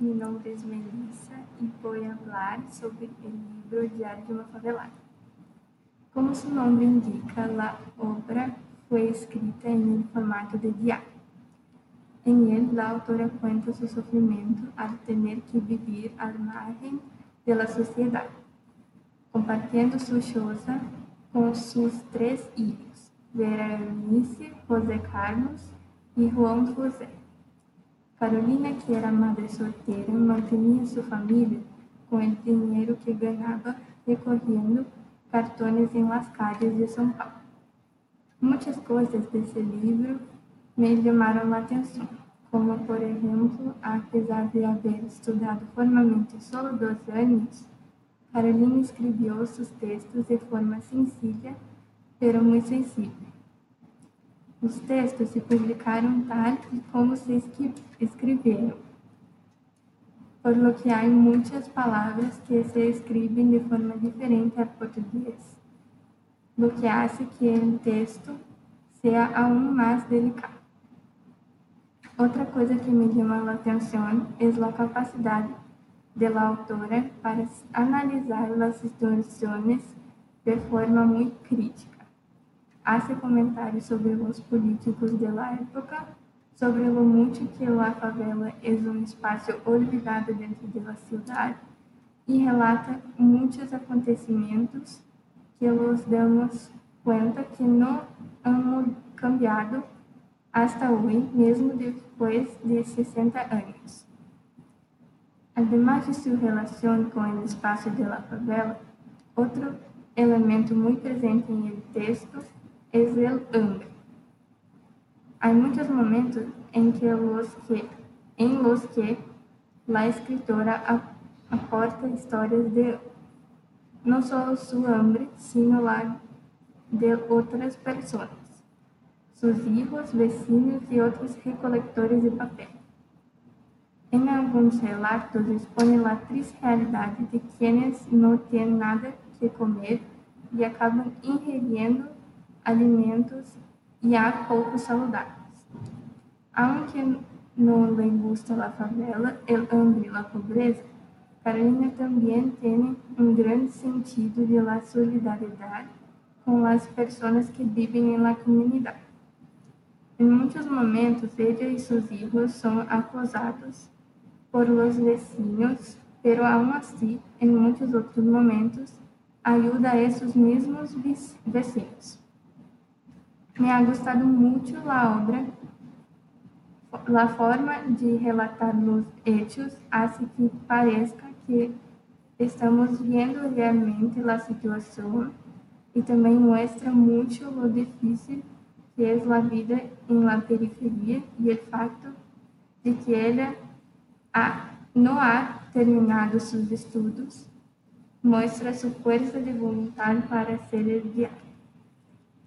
Mi nombre es Melissa y voy a hablar sobre el libro Diario de una Favelada. Como su nombre indica, la obra fue escrita el formato de diario. En él, la autora cuenta su sufrimiento al tener que vivir al margen de la sociedad, compartiendo su choza con sus tres hijos, Vera Eunice, José Carlos y Juan José. Carolina, que era madre solteira, mantenía su familia con el dinero que ganaba recorriendo cartones en las calles de São Paulo. Muitas coisas desse livro me chamaram a atenção, como, por exemplo, apesar de haver estudado formalmente só dois anos, Carolina escreveu seus textos de forma sencilla, pero muito sensível. Os textos se publicaram tal como se escreveram, por lo que há muitas palavras que se escrevem de forma diferente ao português, lo que hace que o texto seja aún mais delicado. Outra coisa que me chama a atenção é a capacidade da autora para analisar as situações de forma muito crítica hace comentarios sobre los políticos de la época, sobre lo mucho que la favela es un espacio olvidado dentro de la ciudad y relata muchos acontecimientos que los damos cuenta que no han cambiado hasta hoy, mesmo depois de 60 anos. Además de sua relação com o espaço de la favela, outro elemento muito presente em el texto el hambre. Hay muchos momentos en que los que, en los que la escritora aporta historias de no solo su hambre, sino la de otras personas, sus hijos, vecinos y otros recolectores de papel. En algunos relatos expone la triste realidad de quienes no tienen nada que comer y acaban ingiriendo alimentos e há poucos saudáveis. Aunque no le gusta la favela, el hambre y la pobreza, Carolina também tem um grande sentido de la solidariedade com as pessoas que vivem na comunidade. Em muitos momentos, ela e seus filhos são acusados por los vecinos, pero aún así, em muitos outros momentos, ajuda a esses mesmos vecinos. Me ha gustado mucho la obra. La forma de relatar los hechos hace que parezca que estamos viendo realmente la situación y también muestra mucho lo difícil que es la vida en la periferia y el facto de que ella ha, no ha terminado sus estudos muestra su fuerza de voluntad para hacer el viaje.